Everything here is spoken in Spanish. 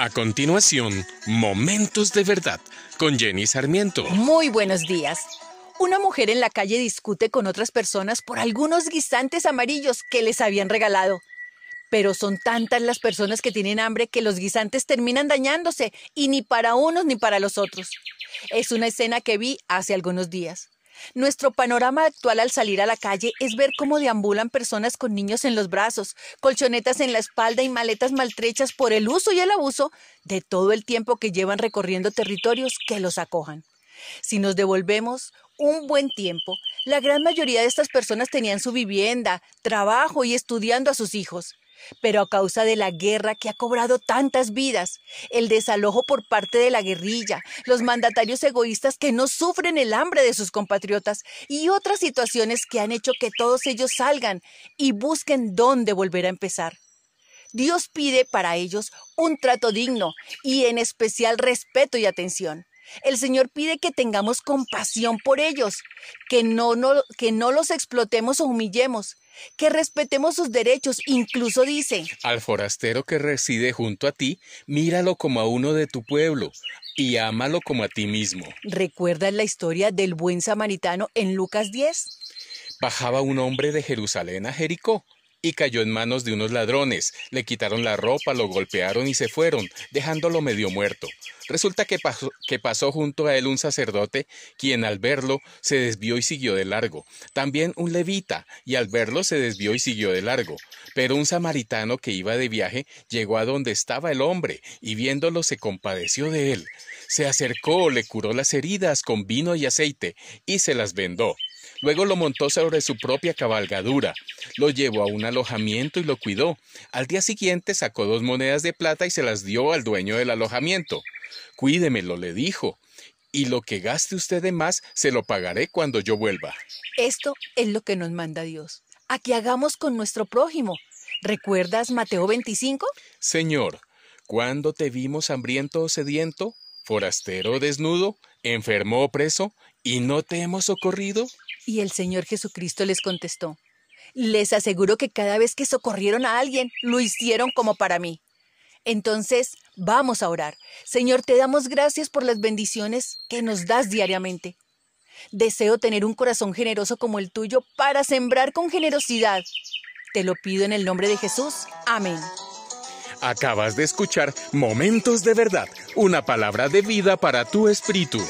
A continuación, Momentos de Verdad con Jenny Sarmiento. Muy buenos días. Una mujer en la calle discute con otras personas por algunos guisantes amarillos que les habían regalado. Pero son tantas las personas que tienen hambre que los guisantes terminan dañándose y ni para unos ni para los otros. Es una escena que vi hace algunos días. Nuestro panorama actual al salir a la calle es ver cómo deambulan personas con niños en los brazos, colchonetas en la espalda y maletas maltrechas por el uso y el abuso de todo el tiempo que llevan recorriendo territorios que los acojan. Si nos devolvemos un buen tiempo, la gran mayoría de estas personas tenían su vivienda, trabajo y estudiando a sus hijos. Pero a causa de la guerra que ha cobrado tantas vidas, el desalojo por parte de la guerrilla, los mandatarios egoístas que no sufren el hambre de sus compatriotas y otras situaciones que han hecho que todos ellos salgan y busquen dónde volver a empezar. Dios pide para ellos un trato digno y en especial respeto y atención. El Señor pide que tengamos compasión por ellos, que no, que no los explotemos o humillemos, que respetemos sus derechos. Incluso dice, Al forastero que reside junto a ti, míralo como a uno de tu pueblo y ámalo como a ti mismo. ¿Recuerdas la historia del buen samaritano en Lucas 10? Bajaba un hombre de Jerusalén a Jericó y cayó en manos de unos ladrones. Le quitaron la ropa, lo golpearon y se fueron, dejándolo medio muerto. Resulta que pasó, que pasó junto a él un sacerdote, quien al verlo se desvió y siguió de largo. También un levita, y al verlo se desvió y siguió de largo. Pero un samaritano que iba de viaje llegó a donde estaba el hombre, y viéndolo se compadeció de él. Se acercó, le curó las heridas con vino y aceite, y se las vendó. Luego lo montó sobre su propia cabalgadura, lo llevó a un alojamiento y lo cuidó. Al día siguiente sacó dos monedas de plata y se las dio al dueño del alojamiento. Cuídemelo, le dijo, y lo que gaste usted de más se lo pagaré cuando yo vuelva. Esto es lo que nos manda Dios, a que hagamos con nuestro prójimo. ¿Recuerdas Mateo 25? Señor, ¿cuándo te vimos hambriento o sediento, forastero o desnudo, enfermo o preso, y no te hemos socorrido? Y el Señor Jesucristo les contestó, les aseguro que cada vez que socorrieron a alguien, lo hicieron como para mí. Entonces, vamos a orar. Señor, te damos gracias por las bendiciones que nos das diariamente. Deseo tener un corazón generoso como el tuyo para sembrar con generosidad. Te lo pido en el nombre de Jesús. Amén. Acabas de escuchar Momentos de Verdad, una palabra de vida para tu espíritu.